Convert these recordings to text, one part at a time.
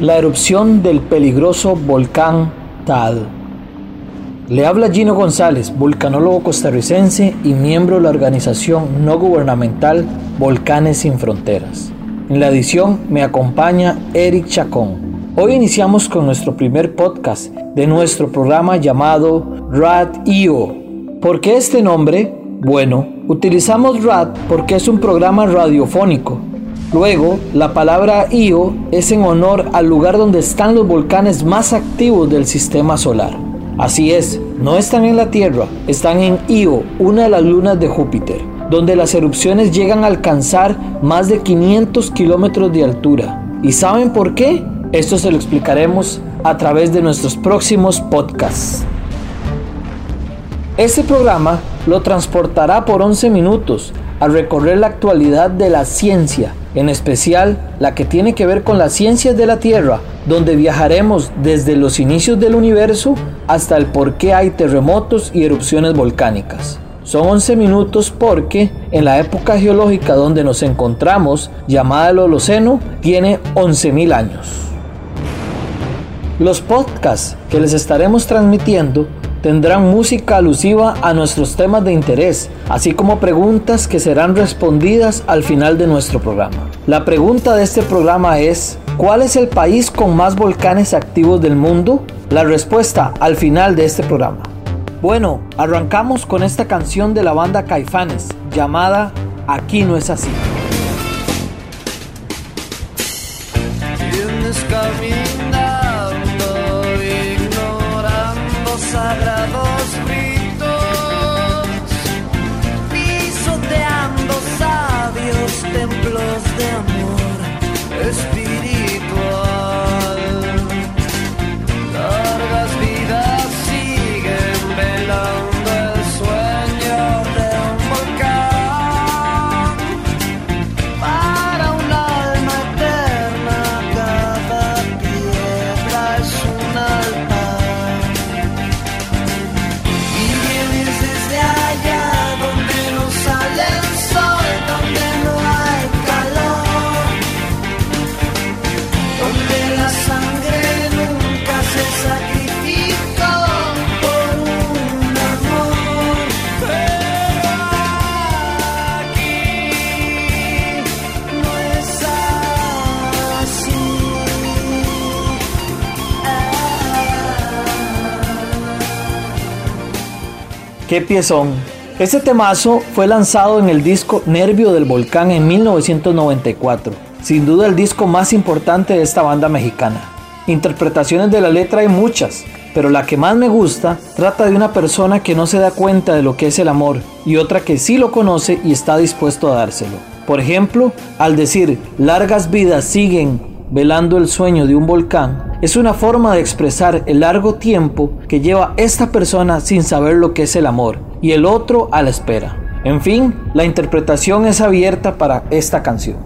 la erupción del peligroso volcán Taal. Le habla Gino González, volcanólogo costarricense y miembro de la organización no gubernamental Volcanes Sin Fronteras. En la edición me acompaña Eric Chacón. Hoy iniciamos con nuestro primer podcast de nuestro programa llamado RAD-IO. ¿Por qué este nombre? Bueno, utilizamos RAD porque es un programa radiofónico Luego, la palabra Io es en honor al lugar donde están los volcanes más activos del sistema solar. Así es, no están en la Tierra, están en Io, una de las lunas de Júpiter, donde las erupciones llegan a alcanzar más de 500 kilómetros de altura. ¿Y saben por qué? Esto se lo explicaremos a través de nuestros próximos podcasts. Este programa lo transportará por 11 minutos a recorrer la actualidad de la ciencia en especial la que tiene que ver con las ciencias de la Tierra, donde viajaremos desde los inicios del universo hasta el por qué hay terremotos y erupciones volcánicas. Son 11 minutos porque en la época geológica donde nos encontramos, llamada el Holoceno, tiene 11.000 años. Los podcasts que les estaremos transmitiendo tendrán música alusiva a nuestros temas de interés, así como preguntas que serán respondidas al final de nuestro programa. La pregunta de este programa es, ¿cuál es el país con más volcanes activos del mundo? La respuesta al final de este programa. Bueno, arrancamos con esta canción de la banda Caifanes, llamada Aquí no es así. ¡Qué piezón! Este temazo fue lanzado en el disco Nervio del Volcán en 1994, sin duda el disco más importante de esta banda mexicana. Interpretaciones de la letra hay muchas, pero la que más me gusta trata de una persona que no se da cuenta de lo que es el amor y otra que sí lo conoce y está dispuesto a dárselo. Por ejemplo, al decir largas vidas siguen velando el sueño de un volcán, es una forma de expresar el largo tiempo que lleva esta persona sin saber lo que es el amor y el otro a la espera. En fin, la interpretación es abierta para esta canción.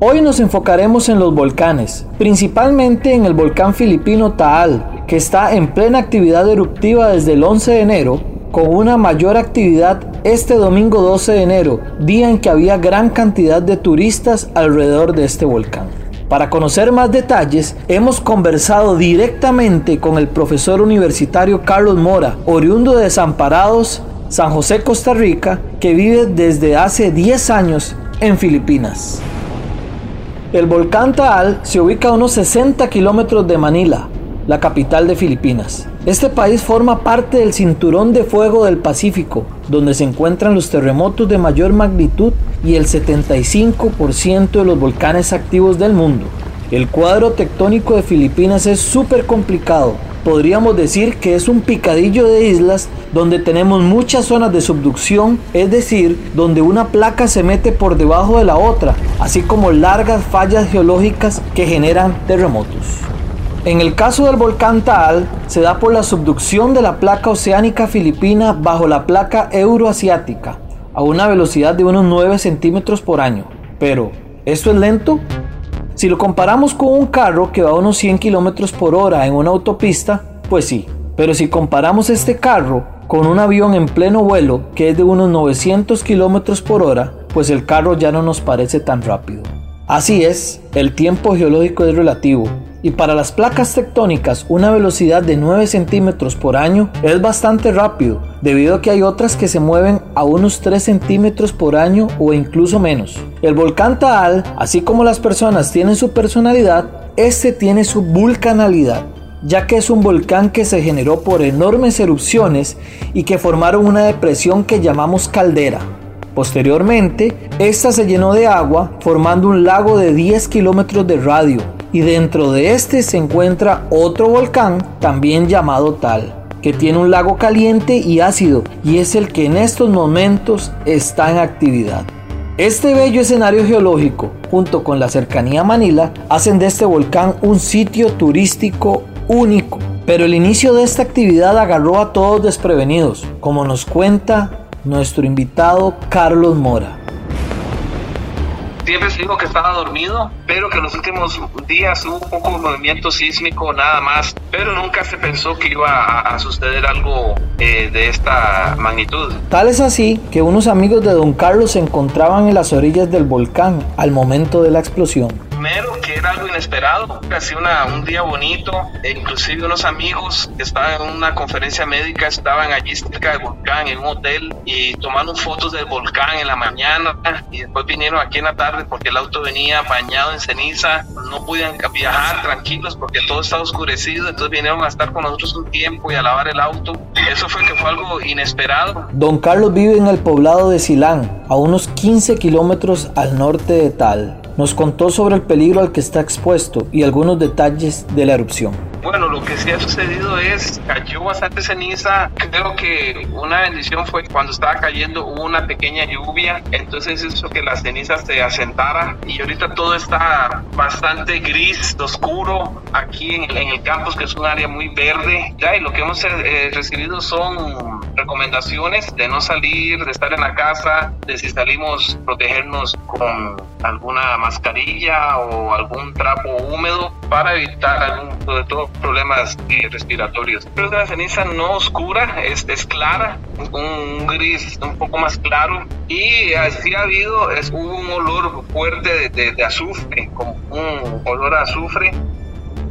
Hoy nos enfocaremos en los volcanes, principalmente en el volcán filipino Taal, que está en plena actividad eruptiva desde el 11 de enero, con una mayor actividad este domingo 12 de enero, día en que había gran cantidad de turistas alrededor de este volcán. Para conocer más detalles, hemos conversado directamente con el profesor universitario Carlos Mora, oriundo de Desamparados, San José, Costa Rica, que vive desde hace 10 años en Filipinas. El volcán Taal se ubica a unos 60 kilómetros de Manila, la capital de Filipinas. Este país forma parte del cinturón de fuego del Pacífico, donde se encuentran los terremotos de mayor magnitud y el 75% de los volcanes activos del mundo. El cuadro tectónico de Filipinas es súper complicado. Podríamos decir que es un picadillo de islas donde tenemos muchas zonas de subducción, es decir, donde una placa se mete por debajo de la otra, así como largas fallas geológicas que generan terremotos. En el caso del volcán Taal, se da por la subducción de la placa oceánica filipina bajo la placa euroasiática, a una velocidad de unos 9 centímetros por año. Pero, ¿esto es lento? Si lo comparamos con un carro que va a unos 100 kilómetros por hora en una autopista, pues sí. Pero si comparamos este carro con un avión en pleno vuelo que es de unos 900 kilómetros por hora, pues el carro ya no nos parece tan rápido. Así es, el tiempo geológico es relativo, y para las placas tectónicas una velocidad de 9 centímetros por año es bastante rápido, debido a que hay otras que se mueven a unos 3 centímetros por año o incluso menos. El volcán Taal, así como las personas tienen su personalidad, este tiene su vulcanalidad ya que es un volcán que se generó por enormes erupciones y que formaron una depresión que llamamos caldera. Posteriormente, esta se llenó de agua formando un lago de 10 kilómetros de radio, y dentro de este se encuentra otro volcán también llamado Tal, que tiene un lago caliente y ácido y es el que en estos momentos está en actividad. Este bello escenario geológico, junto con la cercanía a Manila, hacen de este volcán un sitio turístico único. Pero el inicio de esta actividad agarró a todos desprevenidos, como nos cuenta nuestro invitado Carlos Mora. Siempre se dijo que estaba dormido, pero que en los últimos días hubo un poco de movimiento sísmico, nada más. Pero nunca se pensó que iba a, suceder algo eh, de esta magnitud. Tal es así que unos amigos de Don Carlos se encontraban en las orillas del volcán al momento de la explosión que era algo inesperado, casi una, un día bonito, e inclusive unos amigos que estaban en una conferencia médica estaban allí cerca del volcán, en un hotel, y tomando fotos del volcán en la mañana, y después vinieron aquí en la tarde porque el auto venía bañado en ceniza, no podían viajar tranquilos porque todo estaba oscurecido, entonces vinieron a estar con nosotros un tiempo y a lavar el auto. Eso fue que fue algo inesperado. Don Carlos vive en el poblado de Silán, a unos 15 kilómetros al norte de Tal. Nos contó sobre el peligro al que está expuesto y algunos detalles de la erupción. Bueno, lo que sí ha sucedido es, cayó bastante ceniza. Creo que una bendición fue cuando estaba cayendo hubo una pequeña lluvia, entonces hizo que la ceniza se asentara y ahorita todo está bastante gris, oscuro aquí en, el campus, que es un área muy verde. Ya, y lo que hemos eh, recibido son recomendaciones de no salir, de estar en la casa, de si salimos protegernos con alguna mascarilla o algún trapo húmedo para evitar algún, sobre todo problemas respiratorios. Pero la ceniza no oscura, es, es clara, un gris un poco más claro. Y así ha habido, es, hubo un olor fuerte de, de azufre, como un olor a azufre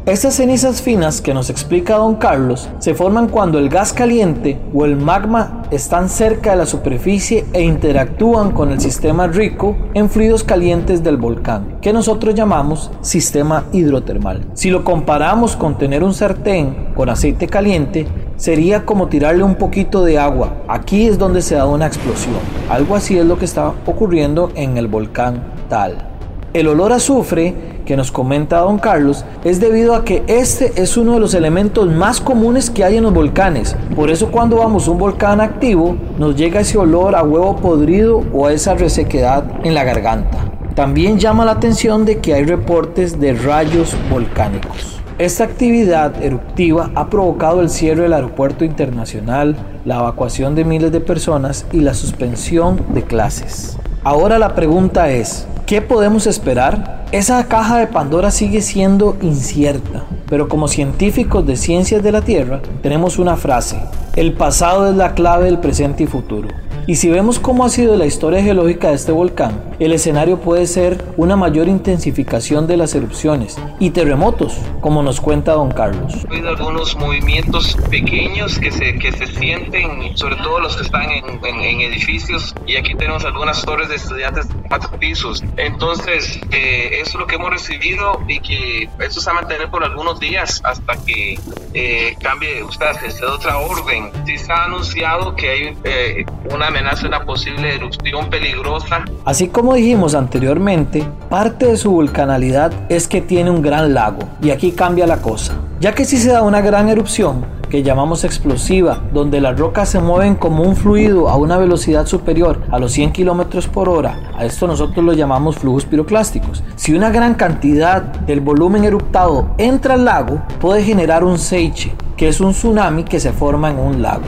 estas cenizas finas que nos explica don Carlos se forman cuando el gas caliente o el magma están cerca de la superficie e interactúan con el sistema rico en fluidos calientes del volcán, que nosotros llamamos sistema hidrotermal. Si lo comparamos con tener un sartén con aceite caliente, sería como tirarle un poquito de agua. Aquí es donde se da una explosión. Algo así es lo que está ocurriendo en el volcán Tal. El olor a azufre que nos comenta don Carlos es debido a que este es uno de los elementos más comunes que hay en los volcanes. Por eso cuando vamos a un volcán activo nos llega ese olor a huevo podrido o a esa resequedad en la garganta. También llama la atención de que hay reportes de rayos volcánicos. Esta actividad eruptiva ha provocado el cierre del aeropuerto internacional, la evacuación de miles de personas y la suspensión de clases. Ahora la pregunta es, ¿qué podemos esperar? Esa caja de Pandora sigue siendo incierta, pero como científicos de ciencias de la Tierra tenemos una frase, el pasado es la clave del presente y futuro. Y si vemos cómo ha sido la historia geológica de este volcán, el escenario puede ser una mayor intensificación de las erupciones y terremotos, como nos cuenta don Carlos. Ha habido algunos movimientos pequeños que se, que se sienten, sobre todo los que están en, en, edificios, y aquí tenemos algunas torres de estudiantes de cuatro pisos. Entonces, eh, eso es lo que hemos recibido y que esto se va a mantener por algunos días hasta que eh, cambie, usted, de otra orden. Sí se ha anunciado que hay eh, una amenaza, una posible erupción peligrosa. Así como dijimos anteriormente, parte de su vulcanalidad es que tiene un gran lago, y aquí cambia la cosa. Ya que si se da una gran erupción, que llamamos explosiva, donde las rocas se mueven como un fluido a una velocidad superior a los 100 km por hora, a esto nosotros lo llamamos flujos piroclásticos. Si una gran cantidad del volumen eruptado entra al lago, puede generar un seiche, que es un tsunami que se forma en un lago.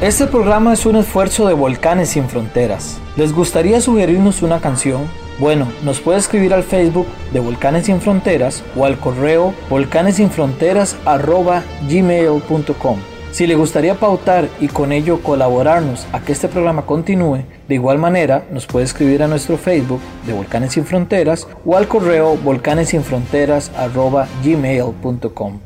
Este programa es un esfuerzo de Volcanes sin Fronteras. ¿Les gustaría sugerirnos una canción? Bueno, nos puede escribir al Facebook de Volcanes sin Fronteras o al correo volcanesinfronteras.gmail.com Si le gustaría pautar y con ello colaborarnos a que este programa continúe, de igual manera nos puede escribir a nuestro Facebook de Volcanes Sin Fronteras o al correo volcanesinfronteras.gmail.com.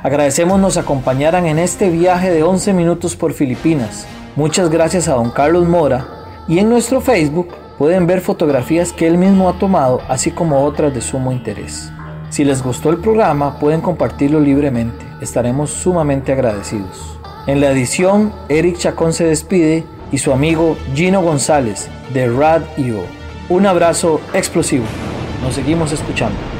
Agradecemos nos acompañaran en este viaje de 11 minutos por Filipinas. Muchas gracias a don Carlos Mora y en nuestro Facebook pueden ver fotografías que él mismo ha tomado así como otras de sumo interés. Si les gustó el programa pueden compartirlo libremente estaremos sumamente agradecidos. En la edición, Eric Chacón se despide y su amigo Gino González de Rad Un abrazo explosivo. Nos seguimos escuchando.